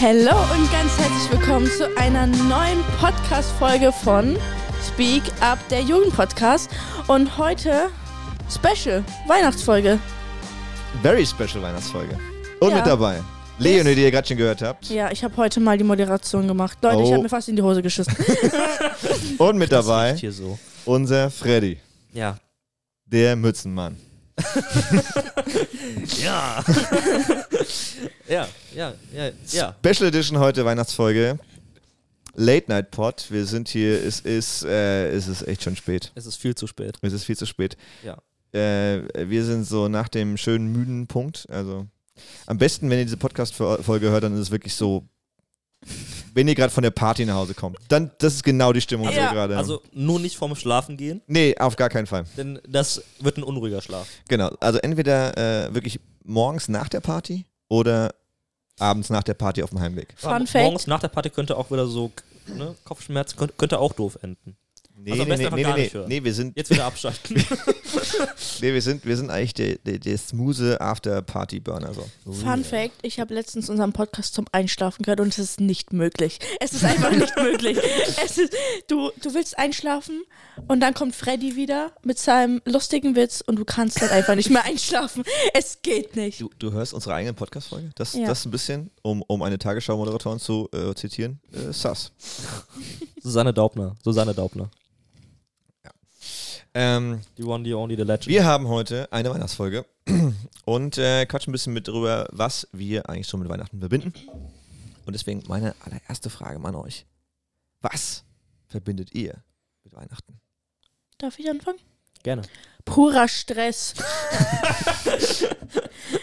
Hallo und ganz herzlich willkommen zu einer neuen Podcast-Folge von Speak Up, der Jugendpodcast. Und heute Special, Weihnachtsfolge. Very special Weihnachtsfolge. Und Ja. mit dabei Leonie, die ihr gerade schon gehört habt. Ja, ich habe heute mal die Moderation gemacht. Leute, ich Oh. habe mir fast in die Hose geschissen. Und mit dabei Hier so. unser Freddy, Ja. der Mützenmann. Ja. ja, ja, ja, ja. Special Edition heute Weihnachtsfolge. Late Night Pod. Wir sind hier, es ist, äh, es ist echt schon spät. Es ist viel zu spät. Es ist viel zu spät. Ja. Äh, wir sind so nach dem schönen müden Punkt. Also am besten, wenn ihr diese Podcast-Folge hört, dann ist es wirklich so, wenn ihr gerade von der Party nach Hause kommt. Dann, das ist genau die Stimmung, die wir Ja, gerade haben. Also nur nicht vorm Schlafen gehen, Nee, auf gar keinen Fall. denn das wird ein unruhiger Schlaf. Genau, also entweder äh, wirklich morgens nach der Party oder abends nach der Party auf dem Heimweg. Fun Fact. Morgens nach der Party könnte auch wieder so ne, Kopfschmerzen, könnte, könnte auch doof enden. Nee, Also am nee, nee, nee, nee, nee, wir sind, Jetzt wieder abschalten. nee, wir sind, wir sind eigentlich der, der, der smooth After-Party-Burner. So. Fun Fact, ich habe letztens unseren Podcast zum Einschlafen gehört und es ist nicht möglich. Es ist einfach nicht möglich. Es ist, du, du willst einschlafen und dann kommt Freddy wieder mit seinem lustigen Witz und du kannst dann einfach nicht mehr einschlafen. Es geht nicht. Du, du hörst unsere eigene Podcast-Folge? Das, Ja. das ein bisschen, um, um eine Tagesschau-Moderatorin zu äh, zitieren, äh, sass. Susanne Daubner. Susanne Daubner. Ähm, Die one, the only, the legend. wir haben heute eine Weihnachtsfolge und äh, quatschen ein bisschen mit drüber, was wir eigentlich so mit Weihnachten verbinden. Und deswegen meine allererste Frage an euch. Was verbindet ihr mit Weihnachten? Darf ich anfangen? Gerne. Purer Stress.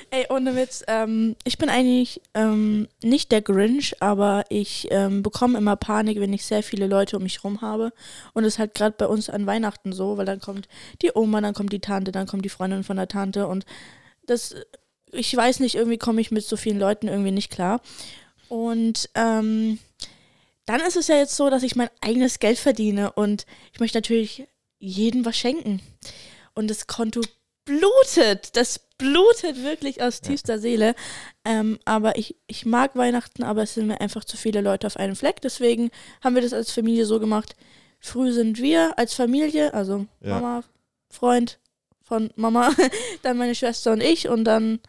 Ey, ohne Witz, ähm, ich bin eigentlich ähm, nicht der Grinch, aber ich ähm, bekomme immer Panik, wenn ich sehr viele Leute um mich rum habe. Und es ist halt gerade bei uns an Weihnachten so, weil dann kommt die Oma, dann kommt die Tante, dann kommt die Freundin von der Tante und das, ich weiß nicht, irgendwie komme ich mit so vielen Leuten irgendwie nicht klar. Und ähm, dann ist es ja jetzt so, dass ich mein eigenes Geld verdiene und ich möchte natürlich jedem was schenken. Und das Konto blutet. Das blutet wirklich aus tiefster Seele. Ähm, aber ich, ich mag Weihnachten, aber es sind mir einfach zu viele Leute auf einem Fleck. Deswegen haben wir das als Familie so gemacht. Früh sind wir als Familie, also Ja. Mama, Freund von Mama, dann meine Schwester und ich und dann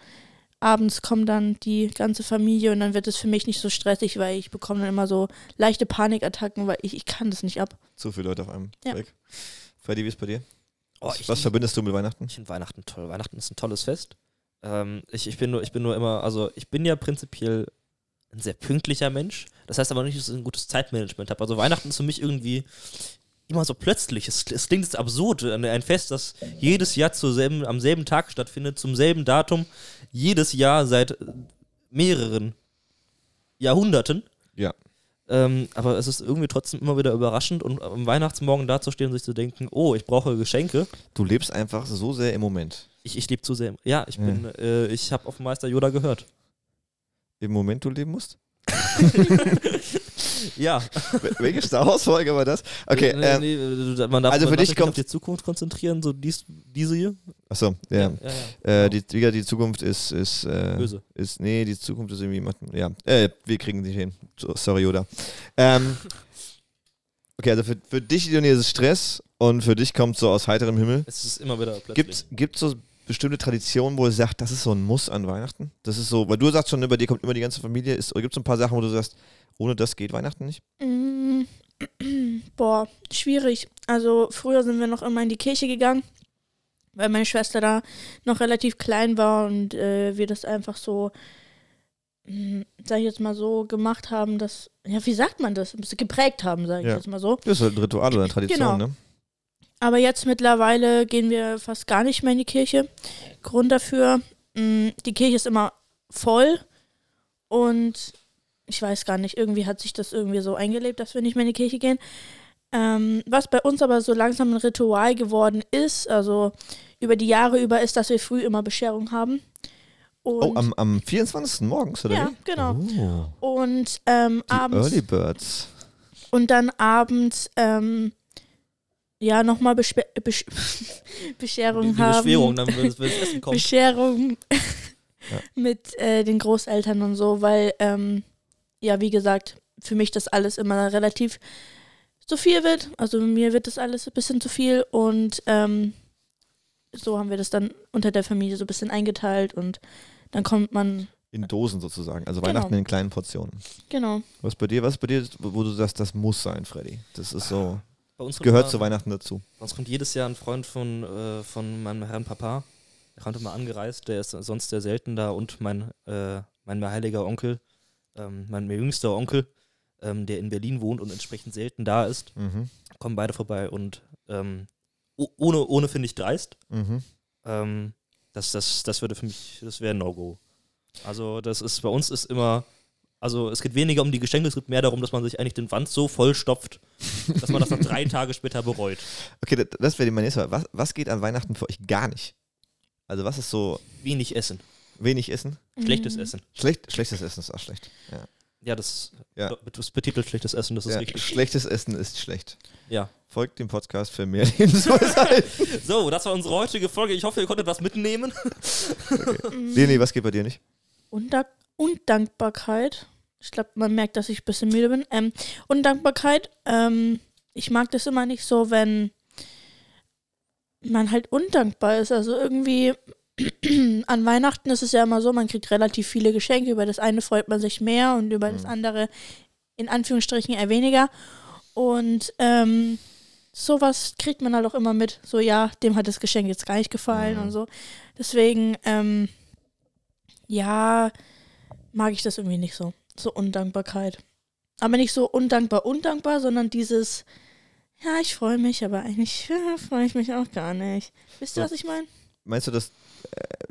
abends kommt dann die ganze Familie und dann wird es für mich nicht so stressig, weil ich bekomme dann immer so leichte Panikattacken, weil ich, ich kann das nicht ab. Zu viele Leute auf einem Ja. Fleck. Freddy, wie ist bei dir? Oh, ich, Was verbindest du mit Weihnachten? Ich finde Weihnachten toll. Weihnachten ist ein tolles Fest. Ähm, ich, ich, bin nur, ich bin nur immer, also ich bin ja prinzipiell ein sehr pünktlicher Mensch. Das heißt aber nicht, dass ich ein gutes Zeitmanagement habe. Also Weihnachten ist für mich irgendwie immer so plötzlich. Es, es klingt jetzt absurd. Ein Fest, das jedes Jahr selben, am selben Tag stattfindet, zum selben Datum, jedes Jahr seit mehreren Jahrhunderten. Ja. Ähm, aber es ist irgendwie trotzdem immer wieder überraschend und am Weihnachtsmorgen dazustehen und sich zu denken, oh, ich brauche Geschenke. Du lebst einfach so sehr im Moment. Ich, ich lebe zu sehr. im- Ja, ich Ja. bin, äh, ich habe auf Meister Yoda gehört. Im Moment du leben musst? Ja. Wel- Welche Star Wars-Folge war das? Okay, Nee, ähm, nee, man darf, also für man dich kommt- auf die Zukunft konzentrieren, so dies, diese hier. achso, ja. ja, ja. Äh, die, wie gesagt, die Zukunft ist, ist, äh, Böse. ist, nee, die Zukunft ist irgendwie, ja, äh, wir kriegen sie hin. So, Sorry, Yoda. Ähm, okay, also für, für dich, Leonie, ist es Stress und für dich kommt so aus heiterem Himmel. Es ist immer wieder plötzlich. Gibt gibt so bestimmte Traditionen, wo du sagst, das ist so ein Muss an Weihnachten? Das ist so, weil du sagst schon, ne, bei dir kommt immer die ganze Familie. Gibt es so ein paar Sachen, wo du sagst, ohne das geht Weihnachten nicht? Mm, Boah, schwierig. Also früher sind wir noch immer in die Kirche gegangen, weil meine Schwester da noch relativ klein war und äh, wir das einfach so, mm, sag ich jetzt mal so, gemacht haben, dass, ja, wie sagt man das? Ein bisschen geprägt haben, sag ich Ja. jetzt mal so. Das ist halt ein Ritual oder eine Tradition, Genau. ne? Aber jetzt mittlerweile gehen wir fast gar nicht mehr in die Kirche. Grund dafür, mh, die Kirche ist immer voll und ich weiß gar nicht, irgendwie hat sich das irgendwie so eingelebt, dass wir nicht mehr in die Kirche gehen. Ähm, was bei uns aber so langsam ein Ritual geworden ist, also über die Jahre über, ist, dass wir früh immer Bescherung haben. Und, Oh, am, am 24. morgens, oder ja, wie? genau. Oh, Und ähm, die abends Early Birds. und dann abends ähm, ja nochmal Bespe Besch Bescherung die, die haben. Beschwerung, dann das Essen kommt. Bescherung mit äh, den Großeltern und so, weil ähm, ja, wie gesagt, für mich das alles immer relativ zu viel wird. Also mir wird das alles ein bisschen zu viel und ähm, so haben wir das dann unter der Familie so ein bisschen eingeteilt und dann kommt man, In Dosen sozusagen. Also Genau. Weihnachten in kleinen Portionen. genau. Was bei dir, was bei dir, wo du sagst, das muss sein, Freddy. Das ist so, Bei uns gehört immer- zu Weihnachten dazu. Bei uns kommt jedes Jahr ein Freund von, äh, von meinem Herrn Papa. Der kommt immer angereist, der ist sonst sehr selten da und mein, äh, mein heiliger Onkel, ähm, mein jüngster Onkel, ähm, der in Berlin wohnt und entsprechend selten da ist, Mhm. kommen beide vorbei und ähm, ohne, ohne finde ich dreist. Mhm. Ähm, das, das, das würde für mich, das wäre ein No-Go. Also das ist, bei uns ist immer, also es geht weniger um die Geschenke, es geht mehr darum, dass man sich eigentlich den Wand so vollstopft, dass man das dann drei Tage später bereut. Okay, das, das wäre die meine nächste Frage. Was, was geht an Weihnachten für euch gar nicht? Also was ist so Wenig Essen, wenig Essen? schlechtes Mhm. Essen. Schlecht, schlechtes Essen ist auch schlecht. Ja. Ja, das, Ja. das betitelt schlechtes Essen, das ist ja, richtig. Schlechtes Essen ist schlecht. Ja. Folgt dem Podcast für mehr Lebensweisheit. So, das war unsere heutige Folge. Ich hoffe, ihr konntet was mitnehmen. Mhm. Leni, was geht bei dir nicht? Undank Undankbarkeit. Ich glaube, man merkt, dass ich ein bisschen müde bin. Ähm, Undankbarkeit. Ähm, ich mag das immer nicht so, wenn man halt undankbar ist. Also irgendwie an Weihnachten ist es ja immer so, man kriegt relativ viele Geschenke. Über das eine freut man sich mehr und über das Mhm. andere in Anführungsstrichen eher weniger. Und ähm, sowas kriegt man halt auch immer mit. So, ja, dem hat das Geschenk jetzt gar nicht gefallen Mhm. und so. Deswegen, ähm, ja, mag ich das irgendwie nicht so. So Undankbarkeit. Aber nicht so undankbar, undankbar, sondern dieses, ja, ich freue mich, aber eigentlich ja, freue ich mich auch gar nicht. Wisst ihr, So. was ich meine? Meinst du, dass,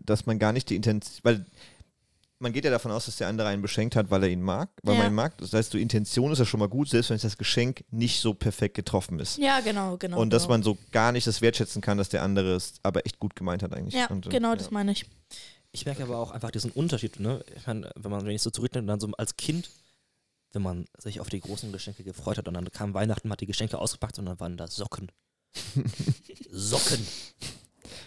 dass man gar nicht die Intention, weil man geht ja davon aus, dass der andere einen beschenkt hat, weil er ihn mag, weil Ja. man ihn mag. Das heißt, die Intention ist ja schon mal gut, selbst wenn das Geschenk nicht so perfekt getroffen ist. Ja, genau, genau. Und dass genau. man so gar nicht das wertschätzen kann, dass der andere es aber echt gut gemeint hat eigentlich. Ja, Und, äh, genau, ja. das meine ich. Ich merke aber auch einfach diesen Unterschied, ne? Ich meine, wenn man, wenn ich so zurückdenke, dann so als Kind, wenn man sich auf die großen Geschenke gefreut hat und dann kam Weihnachten, man hat die Geschenke ausgepackt und dann waren da Socken. Socken.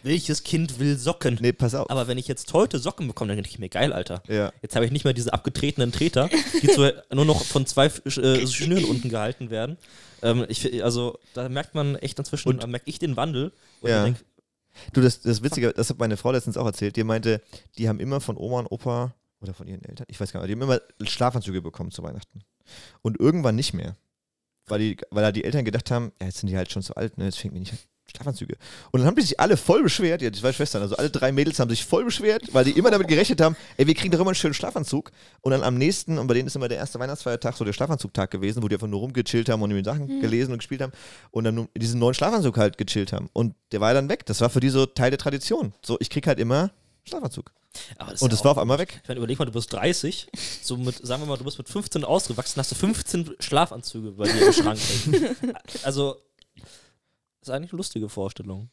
Welches Kind will Socken? Nee, pass auf. Aber wenn ich jetzt heute Socken bekomme, dann denke ich mir, geil, Alter. ja. Jetzt habe ich nicht mehr diese abgetretenen Treter, die zu, nur noch von zwei äh, Schnüren unten gehalten werden. Ähm, ich, also da merkt man echt inzwischen, Und- da merke ich den Wandel. Und Ja. denk, Du, das, das Witzige, das hat meine Frau letztens auch erzählt, die meinte, die haben immer von Oma und Opa oder von ihren Eltern, ich weiß gar nicht, die haben immer Schlafanzüge bekommen zu Weihnachten. Und irgendwann nicht mehr. Weil, die, weil da die Eltern gedacht haben, ja, jetzt sind die halt schon so alt, ne, jetzt fängt mir nicht an. Schlafanzüge. Und dann haben die sich alle voll beschwert, ja, die zwei Schwestern, also alle drei Mädels haben sich voll beschwert, weil die immer damit gerechnet haben, ey, wir kriegen doch immer einen schönen Schlafanzug. Und dann am nächsten, und bei denen ist immer der erste Weihnachtsfeiertag so der Schlafanzugtag gewesen, wo die einfach nur rumgechillt haben und mit Sachen Mhm. gelesen und gespielt haben und dann diesen neuen Schlafanzug halt gechillt haben. Und der war dann weg. Das war für die so Teil der Tradition. So, ich krieg halt immer Schlafanzug. das Und ja das war auf einmal weg. Ich meine, überleg mal, du bist 30, so mit, sagen wir mal, du bist mit 15 ausgewachsen, hast du 15 Schlafanzüge bei dir im Schrank. also, ist eigentlich eine lustige Vorstellung.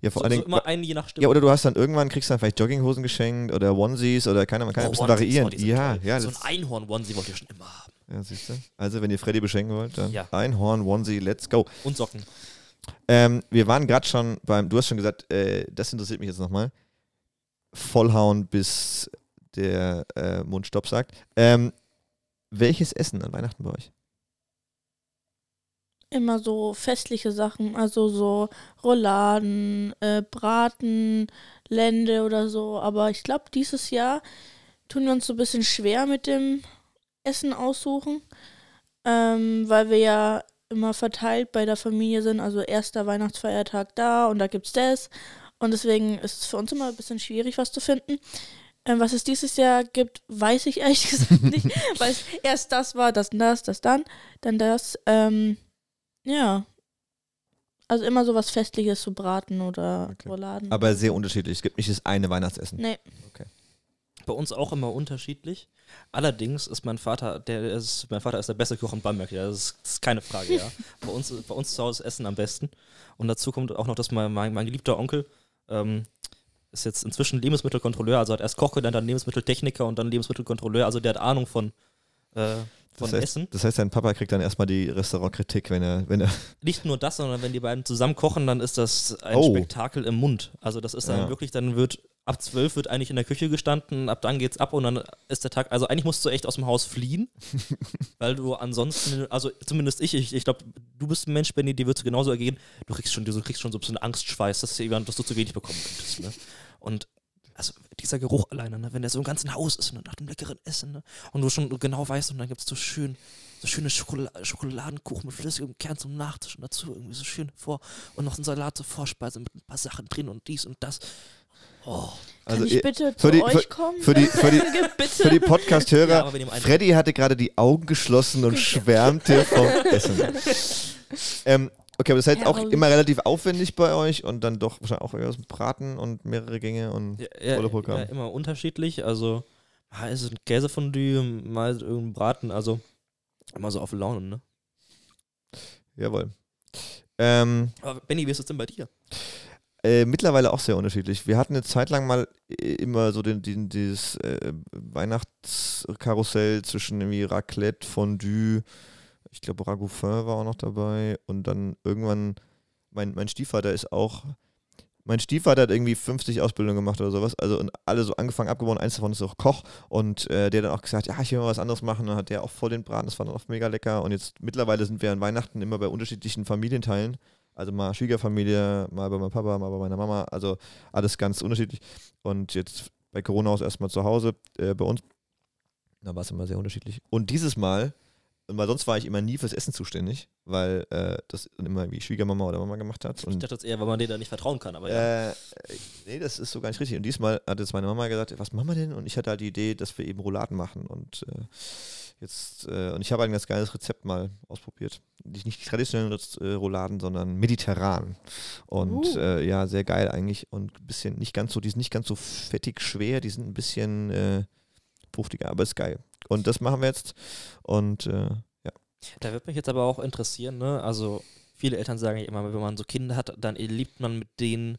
Ja, vor So, allen so Dingen. immer einen je nach Stimmung. ja, oder du hast dann irgendwann, kriegst dann vielleicht Jogginghosen geschenkt oder Onesies oder keine, man kann ja ein bisschen Onesies, variieren. oh, ja, toll. ja, So das, ein Einhorn-Onesie wollte ich schon immer haben. ja, siehst du. Also, wenn ihr Freddy beschenken wollt, dann Ja. Einhorn, Onesie, let's go. Und Socken. Ähm, wir waren gerade schon beim, du hast schon gesagt, äh, das interessiert mich jetzt nochmal. Vollhauen, bis der äh, Mund Stopp sagt. Ähm, welches Essen an Weihnachten bei euch? Immer so festliche Sachen, also so Rouladen, äh, Braten, Lende oder so. Aber ich glaube, dieses Jahr tun wir uns so ein bisschen schwer mit dem Essen aussuchen, ähm, weil wir ja immer verteilt bei der Familie sind. Also erster Weihnachtsfeiertag da und da gibt's das. Und deswegen ist es für uns immer ein bisschen schwierig, was zu finden. Ähm, was es dieses Jahr gibt, weiß ich ehrlich gesagt nicht, weil es erst das war, das und das, das dann, dann das. Ähm, ja. Also immer so was Festliches zu braten oder Okay. Rouladen. Aber sehr unterschiedlich. Es gibt nicht das eine Weihnachtsessen. Nee. Bei uns auch immer unterschiedlich. Allerdings ist mein Vater, der ist, mein Vater ist der beste Koch in Bamberg, ja, das ist, das ist keine Frage, ja. bei, uns, bei uns zu Hause ist Essen am besten. Und dazu kommt auch noch, dass mein, mein, mein geliebter Onkel ähm, ist jetzt inzwischen Lebensmittelkontrolleur, also hat erst Koch gelernt, dann Lebensmitteltechniker und dann Lebensmittelkontrolleur, also der hat Ahnung von, äh, von Das heißt, Essen. das heißt, dein Papa kriegt dann erstmal die Restaurantkritik, wenn er, wenn er. Nicht nur das, sondern wenn die beiden zusammen kochen, dann ist das ein Oh. Spektakel im Mund. Also das ist dann Ja. wirklich, dann wird ab 12 wird eigentlich in der Küche gestanden, ab dann geht's ab und dann ist der Tag, also eigentlich musst du echt aus dem Haus fliehen, weil du ansonsten, also zumindest ich, ich, ich glaube, du bist ein Mensch, Benny, dir wird es genauso ergehen, du kriegst schon, du kriegst schon so ein bisschen Angstschweiß, dass, du, dass du zu wenig bekommen könntest, ne? Und also dieser Geruch alleine, ne? wenn der so im ganzen Haus ist, ne? nach dem leckeren Essen, ne? und du schon genau weißt, und dann gibt es so schön, so schöne Schokola Schokoladenkuchen mit flüssigem Kern zum Nachtisch und dazu irgendwie so schön vor und noch ein Salat zur Vorspeise mit ein paar Sachen drin und dies und das. Oh. Kann Also ich ihr- bitte für zu die- euch kommen? für die- für die-. Für die Podcast-Hörer, Ja. Freddy hatte gerade die Augen geschlossen und schwärmte vom Essen. Ähm, okay, aber das heißt auch Herrlich. immer relativ aufwendig bei euch und dann doch wahrscheinlich auch irgendwas mit Braten und mehrere Gänge und Ja, ja, volle Programm. ja, immer unterschiedlich. Also, mal ist es ein Käsefondue, mal ist es irgendein Braten, also immer so auf Laune, ne? jawohl. Ähm, Aber Benny, wie ist es denn bei dir? Äh, mittlerweile auch sehr unterschiedlich. Wir hatten eine Zeit lang mal äh, immer so den, den, dieses äh, Weihnachtskarussell zwischen irgendwie Raclette, Fondue, ich glaube Ragoufin war auch noch dabei und dann irgendwann, mein, mein Stiefvater ist auch, mein Stiefvater hat irgendwie 50 Ausbildungen gemacht oder sowas, also und alle so angefangen, abgebaut, eins davon ist auch Koch und äh, der dann auch gesagt, ja, ich will mal was anderes machen, dann hat der auch voll den Braten, das war dann oft mega lecker und jetzt mittlerweile sind wir an Weihnachten immer bei unterschiedlichen Familienteilen also mal Schwiegerfamilie, mal bei meinem Papa, mal bei meiner Mama. Also alles ganz unterschiedlich. Und jetzt bei Corona aus erstmal zu Hause äh, bei uns. Da war es immer sehr unterschiedlich. Und dieses Mal, weil sonst war ich immer nie fürs Essen zuständig, weil äh, das immer wie Schwiegermama oder Mama gemacht hat. Ich dachte jetzt eher, weil man denen da nicht vertrauen kann, aber ja. äh, nee, das ist so gar nicht richtig. Und diesmal hat jetzt meine Mama gesagt, was machen wir denn? Und ich hatte halt die Idee, dass wir eben Rouladen machen. Und äh, jetzt, äh, und ich habe ein ganz geiles Rezept mal ausprobiert. Nicht, nicht die traditionellen äh, Rouladen, sondern mediterran. Und Uh. äh, ja, sehr geil eigentlich. Und ein bisschen nicht ganz so, die sind nicht ganz so fettig schwer, die sind ein bisschen äh, fruchtiger, aber ist geil. Und das machen wir jetzt. Und äh, ja. Da wird mich jetzt aber auch interessieren, ne? Also, viele Eltern sagen ja immer, wenn man so Kinder hat, dann erlebt man mit denen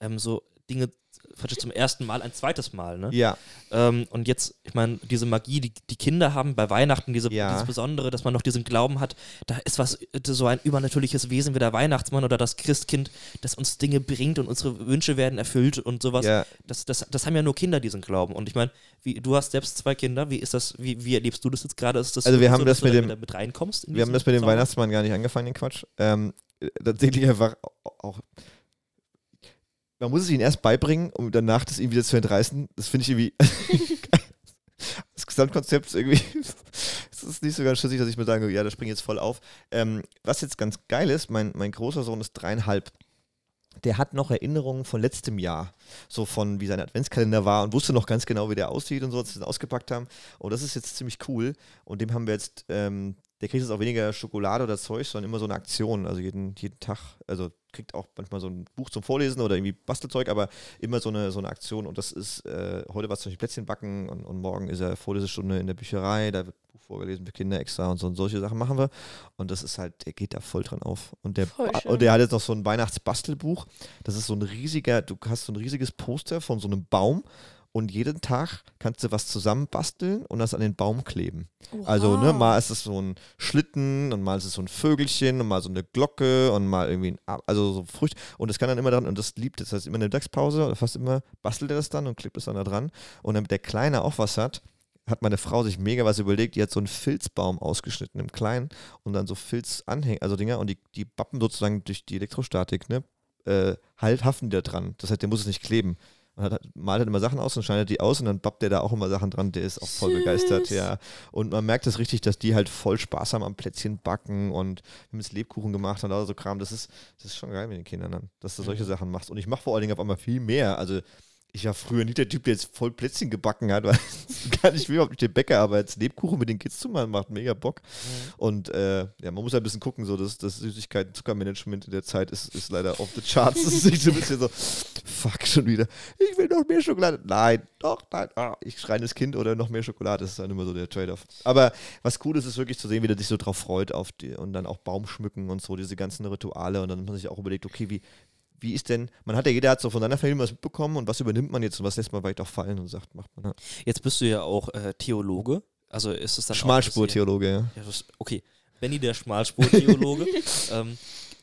ähm, so Dinge praktisch zum ersten Mal ein zweites Mal, ne? Ja, Ähm, und jetzt, ich meine, diese Magie, die die Kinder haben bei Weihnachten, diese, Ja. dieses Besondere, dass man noch diesen Glauben hat, da ist was, äh, so ein übernatürliches Wesen wie der Weihnachtsmann oder das Christkind, das uns Dinge bringt und unsere Wünsche werden erfüllt und sowas. ja, Das, das, das haben ja nur Kinder, diesen Glauben. Und ich meine, wie, du hast selbst zwei Kinder, wie ist das, wie, wie erlebst du das jetzt gerade? Ist das Also wir wirklich haben so, das mit dem- mit reinkommst? in Wir haben das mit dem Zauber? Weihnachtsmann gar nicht angefangen, den Quatsch. Ähm, äh, tatsächlich einfach auch. Man muss es ihnen erst beibringen, um danach das ihm wieder zu entreißen. Das finde ich irgendwie. das Gesamtkonzept ist irgendwie. Es ist nicht so ganz schlüssig, dass ich mir sage, ja, das springt jetzt voll auf. Ähm, was jetzt ganz geil ist, mein, mein großer Sohn ist dreieinhalb. Der hat noch Erinnerungen von letztem Jahr, so von wie sein Adventskalender war und wusste noch ganz genau, wie der aussieht und so, als wir den ausgepackt haben. Und das ist jetzt ziemlich cool. Und dem haben wir jetzt, ähm, der kriegt jetzt auch weniger Schokolade oder Zeug, sondern immer so eine Aktion. Also jeden, jeden Tag, also kriegt auch manchmal so ein Buch zum Vorlesen oder irgendwie Bastelzeug, aber immer so eine, so eine Aktion. Und das ist, äh, heute war es zum Beispiel Plätzchen backen und, und morgen ist er Vorlesestunde in der Bücherei, da wird Buch vorgelesen für Kinder extra und so und solche Sachen machen wir. Und das ist halt, der geht da voll dran auf. Und der, und der hat jetzt noch so ein Weihnachtsbastelbuch. Das ist so ein riesiger, du hast so ein riesiges Poster von so einem Baum und jeden Tag kannst du was zusammenbasteln und das an den Baum kleben. Also, ne, Wow. mal ist es so ein Schlitten und mal ist es so ein Vögelchen und mal so eine Glocke und mal irgendwie ein, also so Früchte. Und das kann dann immer dran, und das liebt es. Das heißt, immer in der Mittagspause oder fast immer bastelt er das dann und klebt es dann da dran. Und damit der Kleine auch was hat, hat meine Frau sich mega was überlegt. Die hat so einen Filzbaum ausgeschnitten im Kleinen und dann so Filzanhänger, also Dinger, und die, die bappen sozusagen durch die Elektrostatik, ne, äh, halt haften die da dran. Das heißt, der muss es nicht kleben. Und hat, malt halt immer Sachen aus und schneidet die aus und dann bappt der da auch immer Sachen dran. Der ist auch voll Süß. begeistert, ja. Und man merkt es richtig, dass die halt voll Spaß haben am Plätzchen backen und wir haben jetzt Lebkuchen gemacht und all so Kram. Das ist, das ist schon geil mit den Kindern dann, dass du solche. Sachen machst. Und ich mache vor allen Dingen auf einmal viel mehr. Also ich war früher nicht der Typ, der jetzt voll Plätzchen gebacken hat, weil gar nicht will überhaupt nicht den Bäcker, aber jetzt Lebkuchen mit den Kids zu machen, macht mega Bock. Und äh, ja, man muss ein bisschen gucken, so das, das Süßigkeiten-Zuckermanagement in der Zeit ist, ist leider off the charts. Das ist nicht so ein bisschen so, fuck, schon wieder. Ich will noch mehr Schokolade. Nein, doch, nein. Ah, ich schreie das Kind oder noch mehr Schokolade. Das ist dann immer so der Trade-off. Aber was cool ist, ist wirklich zu sehen, wie der sich so drauf freut auf die und dann auch Baum schmücken und so, diese ganzen Rituale. Und dann hat man sich auch überlegt, okay, wie, wie ist denn, man hat ja jeder hat so von seiner Familie was mitbekommen und was übernimmt man jetzt und was lässt man vielleicht auch fallen und sagt, macht man halt. Jetzt bist du ja auch äh, Theologe. Also ist es dann Schmalspur-Theologe, ja. Ja, das, okay. Benny, der Schmalspur-Theologe. ähm,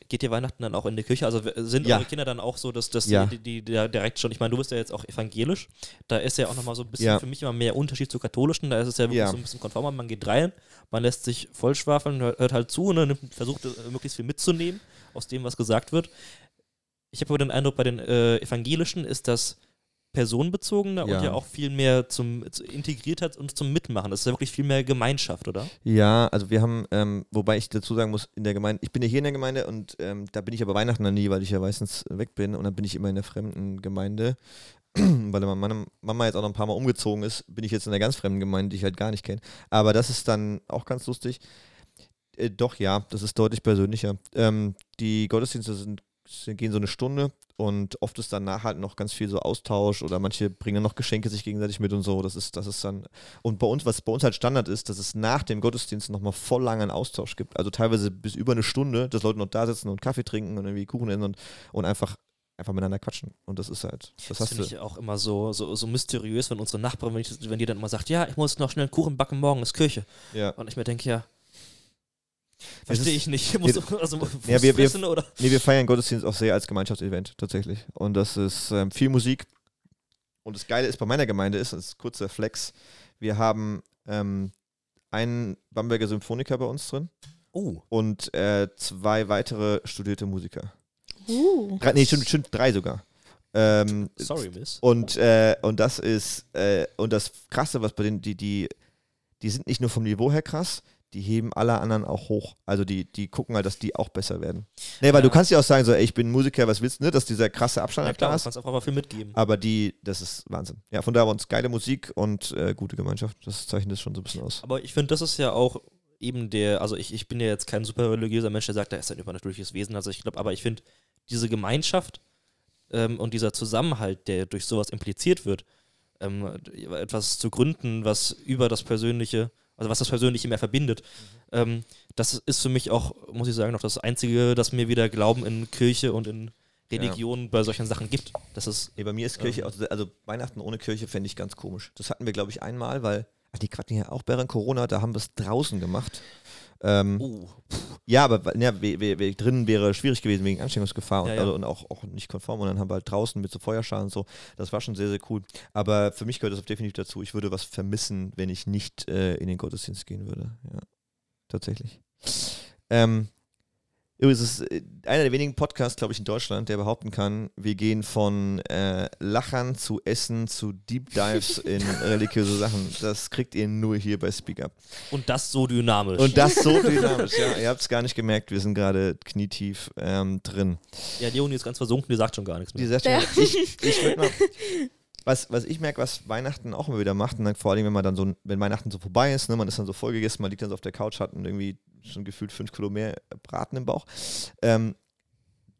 geht ihr Weihnachten dann auch in die Kirche? Also sind Ja. eure Kinder dann auch so, dass, dass Ja. die, die, die da direkt schon, ich meine, du bist ja jetzt auch evangelisch, da ist ja auch nochmal so ein bisschen Ja. für mich immer mehr Unterschied zu katholischen, da ist es ja wirklich so ein bisschen konformer, man geht rein, man lässt sich vollschwafeln, hört, hört halt zu und nimmt, versucht äh, möglichst viel mitzunehmen aus dem, was gesagt wird. Ich habe aber den Eindruck, bei den äh, evangelischen ist das personenbezogener Ja. und ja auch viel mehr zum, zu integriert hat und zum Mitmachen. Das ist ja wirklich viel mehr Gemeinschaft, oder? Ja, also wir haben, ähm, wobei ich dazu sagen muss, in der Gemeinde, ich bin ja hier in der Gemeinde und ähm, da bin ich aber Weihnachten dann nie, weil ich ja meistens weg bin und dann bin ich immer in der fremden Gemeinde. weil meine Mama jetzt auch noch ein paar Mal umgezogen ist, bin ich jetzt in einer ganz fremden Gemeinde, die ich halt gar nicht kenne. Aber das ist dann auch ganz lustig. Äh, doch, ja, das ist deutlich persönlicher. Ähm, die Gottesdienste sind, sind, gehen so eine Stunde und oft ist danach halt noch ganz viel so Austausch oder manche bringen dann noch Geschenke sich gegenseitig mit und so. Das ist, das ist dann. Und bei uns, was bei uns halt Standard ist, dass es nach dem Gottesdienst nochmal voll lang einen Austausch gibt. Also teilweise bis über eine Stunde, dass Leute noch da sitzen und Kaffee trinken und irgendwie Kuchen essen und, und einfach, einfach miteinander quatschen. Und das ist halt. Das, Das finde ich auch immer so, so, so mysteriös, wenn unsere Nachbarn, wenn, ich, wenn die dann immer sagt, ja, ich muss noch schnell einen Kuchen backen, morgen ist Kirche. Ja. Und ich mir denke, ja, verstehe ich nicht. Muss, also, Ja, wir- wir- fressen oder? Nee, wir feiern Gottesdienst auch sehr als Gemeinschaftsevent tatsächlich. Und das ist ähm, viel Musik. Und das Geile ist bei meiner Gemeinde ist, das ist kurzer Flex, wir haben ähm, einen Bamberger Symphoniker bei uns drin Oh, und äh, zwei weitere studierte Musiker. Uh. Drei, nee, stimmt, stimmt, drei sogar. Ähm, sorry, Miss. und, äh, und das ist, äh, und das Krasse, was bei denen, die, die, die sind nicht nur vom Niveau her krass, die heben alle anderen auch hoch. Also die, die gucken halt, dass die auch besser werden. Nee, weil Ja. du kannst ja auch sagen, so, ey, ich bin Musiker, was willst du, ne? Dass dieser krasse Abstand Ja, halt klar, da du ist. kannst auch mal viel mitgeben. Aber die, das ist Wahnsinn. Ja, von daher uns geile Musik und äh, gute Gemeinschaft. Das zeichnet das schon so ein bisschen aus. Aber ich finde, das ist ja auch eben der, also ich, ich bin ja jetzt kein super religiöser Mensch, der sagt, da ist ein übernatürliches Wesen. Also ich glaube, aber ich finde, diese Gemeinschaft ähm, und dieser Zusammenhalt, der durch sowas impliziert wird, ähm, etwas zu gründen, was über das Persönliche, also was das Persönliche mehr verbindet, ähm, das ist für mich auch, muss ich sagen, noch das Einzige, das mir wieder Glauben in Kirche und in Religion bei solchen Sachen gibt. Das ist Nee, bei mir ist Kirche, Ähm. auch, also Weihnachten ohne Kirche fände ich ganz komisch. Das hatten wir, glaube ich, einmal, weil, ach, die quatschen ja auch während Corona, da haben wir es draußen gemacht. Ähm, uh, Ja, aber ja, we, we, we, drinnen wäre schwierig gewesen wegen Ansteckungsgefahr und, Ja, ja. Also, und auch, auch nicht konform. Und dann haben wir halt draußen mit so Feuerschalen und so. Das war schon sehr, sehr cool. Aber für mich gehört das definitiv dazu. Ich würde was vermissen, wenn ich nicht äh, in den Gottesdienst gehen würde. Ja, tatsächlich. Ähm, übrigens ist es äh, einer der wenigen Podcasts, glaube ich, in Deutschland, der behaupten kann, wir gehen von äh, Lachern zu Essen zu Deep Dives in religiöse Sachen. Das kriegt ihr nur hier bei Speak Up. und das so dynamisch. Und das so dynamisch, ja. Ihr habt es gar nicht gemerkt, wir sind gerade knietief ähm, drin. ja, Leonie ist ganz versunken, die sagt schon gar nichts mehr. Die sagt Ja. ja, ich, ich würd mal, was, was ich merke, was Weihnachten auch immer wieder macht, und dann vor allem, wenn man dann so, wenn Weihnachten so vorbei ist, ne, man ist dann so vollgegessen, man liegt dann so auf der Couch, hat irgendwie schon gefühlt fünf Kilo mehr Braten im Bauch. Ähm,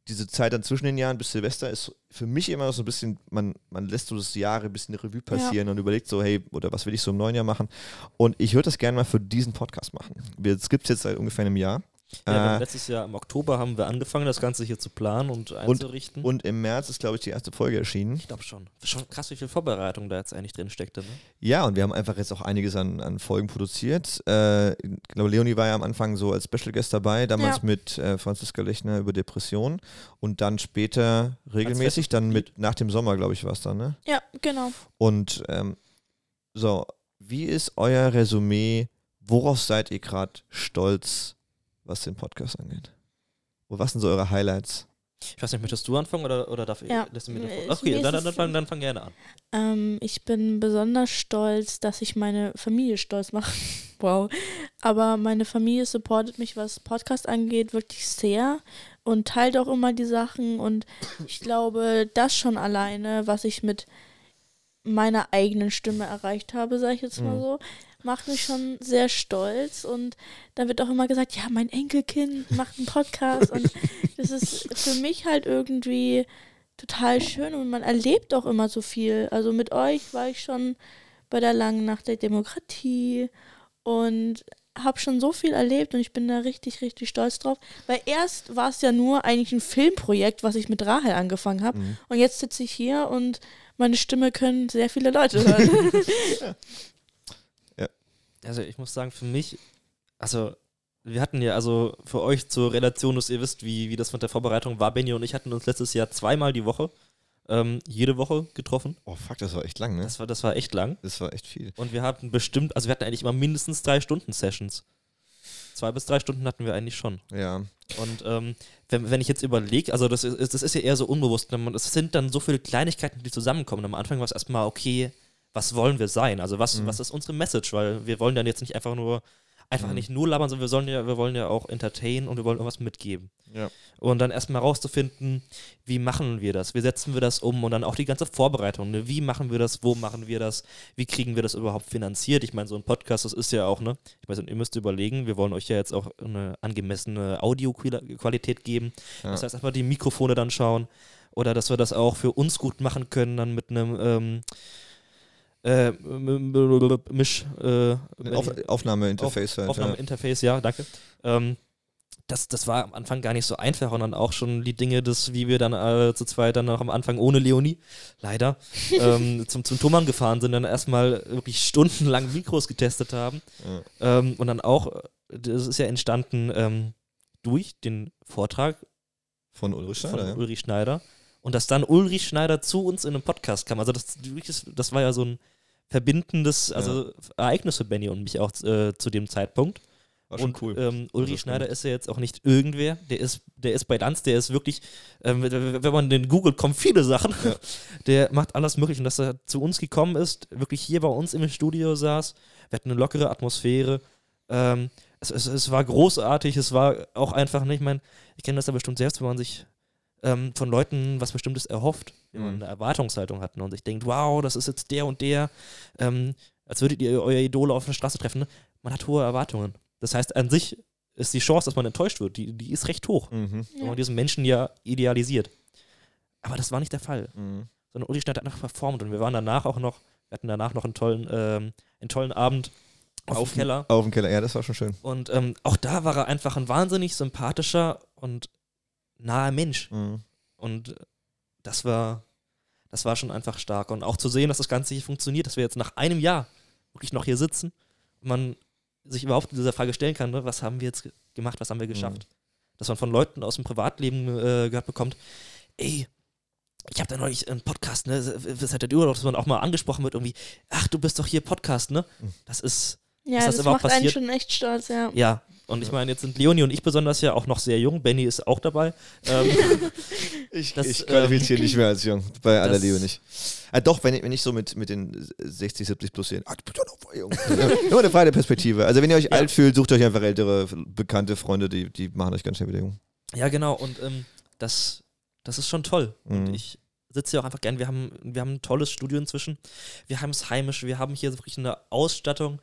diese Zeit dann zwischen den Jahren bis Silvester ist für mich immer so ein bisschen, man, man lässt so das Jahr ein bisschen eine Revue passieren und überlegt so, hey, oder was will ich so im neuen Jahr machen? Und ich würde das gerne mal für diesen Podcast machen. Es gibt es jetzt seit ungefähr einem Jahr. Ja, Äh, letztes Jahr im Oktober haben wir angefangen, das Ganze hier zu planen und einzurichten. und im März ist, glaube ich, die erste Folge erschienen. ich glaube schon. Schon krass, wie viel Vorbereitung da jetzt eigentlich drin steckte. Ne? Ja, und wir haben einfach jetzt auch einiges an, an Folgen produziert. Äh, ich glaube, Leonie war ja am Anfang so als Special Guest dabei, damals Ja. mit äh, Franziska Lechner über Depression und dann später regelmäßig, dann mit nach dem Sommer, glaube ich, war es dann, ne? Ja, genau. Und ähm, so, wie ist euer Resümee? Worauf seid ihr gerade stolz, was den Podcast angeht? Und was sind so eure Highlights? Ich weiß nicht, möchtest du anfangen oder, oder darf ich? Ja, lässt du mir den ist- okay, mir dann, dann, fang, dann fang gerne an. Ähm, ich bin besonders stolz, dass ich meine Familie stolz mache. wow. Aber meine Familie supportet mich, was Podcast angeht, wirklich sehr und teilt auch immer die Sachen. Und ich glaube, das schon alleine, was ich mit meiner eigenen Stimme erreicht habe, sage ich jetzt mal Mhm. so, macht mich schon sehr stolz. Und dann wird auch immer gesagt, ja, mein Enkelkind macht einen Podcast. und das ist für mich halt irgendwie total schön und man erlebt auch immer so viel. Also mit euch war ich schon bei der langen Nacht der Demokratie und habe schon so viel erlebt und ich bin da richtig, richtig stolz drauf. Weil erst war es ja nur eigentlich ein Filmprojekt, was ich mit Rahel angefangen habe. Mhm. Und jetzt sitze ich hier und meine Stimme können sehr viele Leute hören. Also ich muss sagen, für mich, also wir hatten ja also für euch zur Relation, dass ihr wisst, wie, wie das mit der Vorbereitung war. Benny und ich hatten uns letztes Jahr zweimal die Woche, ähm, jede Woche getroffen. Oh fuck, das war echt lang, ne? Das war, das war echt lang. Das war echt viel. Und wir hatten bestimmt, also wir hatten eigentlich immer mindestens drei Stunden Sessions. Zwei bis drei Stunden hatten wir eigentlich schon. Ja. Und ähm, wenn, wenn ich jetzt überlege, also das ist, das ist ja eher so unbewusst, es sind dann so viele Kleinigkeiten, die zusammenkommen. Am Anfang war es erstmal, okay, was wollen wir sein? Also was, Mhm. was ist unsere Message? Weil wir wollen dann jetzt nicht einfach nur, einfach Mhm. nicht nur labern, sondern wir sollen ja, wir wollen ja auch entertainen und wir wollen irgendwas mitgeben. Ja. Und dann erstmal rauszufinden, wie machen wir das? Wie setzen wir das um? Und dann auch die ganze Vorbereitung. Ne? Wie machen wir das? Wo machen wir das? Wie kriegen wir das überhaupt finanziert? Ich meine, so ein Podcast, das ist ja auch, ne? Ich weiß, ihr müsst überlegen, wir wollen euch ja jetzt auch eine angemessene Audioqualität geben. Ja. Das heißt, erstmal die Mikrofone dann schauen. Oder dass wir das auch für uns gut machen können, dann mit einem ähm, äh, Misch, äh, Auf, Aufnahmeinterface halt. Aufnahmeinterface, ja, danke. Ähm, das, das war am Anfang gar nicht so einfach und dann auch schon die Dinge, das, wie wir dann äh, zu zweit dann noch am Anfang ohne Leonie, leider, ähm, zum, zum Thomann gefahren sind, dann erstmal wirklich stundenlang Mikros getestet haben. Ja. Ähm, und dann auch, äh, das ist ja entstanden ähm, durch den Vortrag Von Ulrich von Schneider, ja. Ulrich Schneider. Und dass dann Ulrich Schneider zu uns in einem Podcast kam. Also das, das war ja so ein verbindendes also Ereignis für Benny und mich auch äh, zu dem Zeitpunkt. War schon und cool. ähm, Ulrich das Schneider ist ja jetzt auch nicht irgendwer, der ist, der ist bei Danz, der ist wirklich, ähm, wenn wenn man den googelt, kommen viele Sachen. Ja. Der macht alles möglich und dass er zu uns gekommen ist, wirklich hier bei uns im Studio saß, wir hatten eine lockere Atmosphäre. Ähm, es, es, es war großartig, es war auch einfach nicht, ich meine, ich kenne das ja bestimmt selbst, wenn man sich ähm, von Leuten was Bestimmtes erhofft, wenn man Mhm. eine Erwartungshaltung hat ne, und sich denkt, wow, das ist jetzt der und der, ähm, als würdet ihr euer Idol auf der Straße treffen. Ne? Man hat hohe Erwartungen. Das heißt, an sich ist die Chance, dass man enttäuscht wird, die, die ist recht hoch, Mhm. wenn man diesen Menschen ja idealisiert. Aber das war nicht der Fall. Mhm. Sondern Uli Schneider hat einfach performt und wir waren danach auch noch, wir hatten danach noch einen tollen, ähm, einen tollen Abend auf, Auf dem Keller. Auf dem Keller, ja, das war schon schön. Und ähm, auch da war er einfach ein wahnsinnig sympathischer und naher Mensch. Mhm. Und äh, das war, das war schon einfach stark. Und auch zu sehen, dass das Ganze hier funktioniert, dass wir jetzt nach einem Jahr wirklich noch hier sitzen und man sich überhaupt dieser Frage stellen kann, ne, was haben wir jetzt ge- gemacht, was haben wir geschafft. Dass man von Leuten aus dem Privatleben äh, gehört bekommt, ey, ich habe da neulich einen Podcast, ne, was hat der Urlaub, dass man auch mal angesprochen wird, irgendwie, ach, du bist doch hier Podcast, ne? Mhm. Das ist, Ja, Ist das das, überhaupt macht einen passiert? schon echt stolz, ja. ja. Und ich meine, jetzt sind Leonie und ich besonders ja auch noch sehr jung. Benny ist auch dabei. Ähm, Ich, Das, ich qualifiziere ähm, nicht mehr als jung, bei aller Liebe nicht. Ah, doch, wenn ich, wenn ich so mit, mit den 60, 70 plus sehen, ah, du bist ja noch voll jung. Immer eine freie Perspektive. Also wenn ihr euch Ja. alt fühlt, sucht euch einfach ältere, bekannte Freunde, die, die machen euch ganz schnell wieder jung. Ja, genau. Und ähm, das, das ist schon toll. Und Mhm. ich sitze hier auch einfach gern. Wir haben, wir haben ein tolles Studio inzwischen. Wir haben es heimisch. Wir haben hier wirklich eine Ausstattung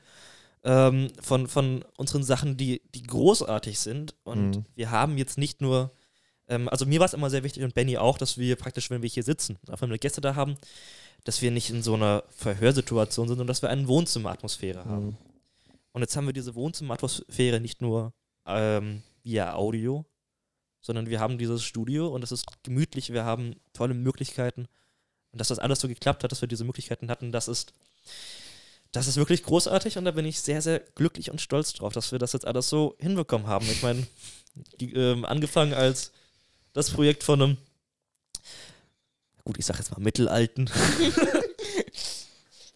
ähm, von, von unseren Sachen, die, die großartig sind. Und Mhm. wir haben jetzt nicht nur, ähm, also mir war es immer sehr wichtig und Benny auch, dass wir praktisch, wenn wir hier sitzen, auch wenn wir Gäste da haben, dass wir nicht in so einer Verhörsituation sind, sondern dass wir eine Wohnzimmeratmosphäre haben. Mhm. Und jetzt haben wir diese Wohnzimmeratmosphäre nicht nur ähm, via Audio, sondern wir haben dieses Studio und es ist gemütlich, wir haben tolle Möglichkeiten. Und dass das alles so geklappt hat, dass wir diese Möglichkeiten hatten, das ist, das ist wirklich großartig und da bin ich sehr, sehr glücklich und stolz drauf, dass wir das jetzt alles so hinbekommen haben. Ich meine, ähm, angefangen als das Projekt von einem, gut, ich sag jetzt mal mittelalten,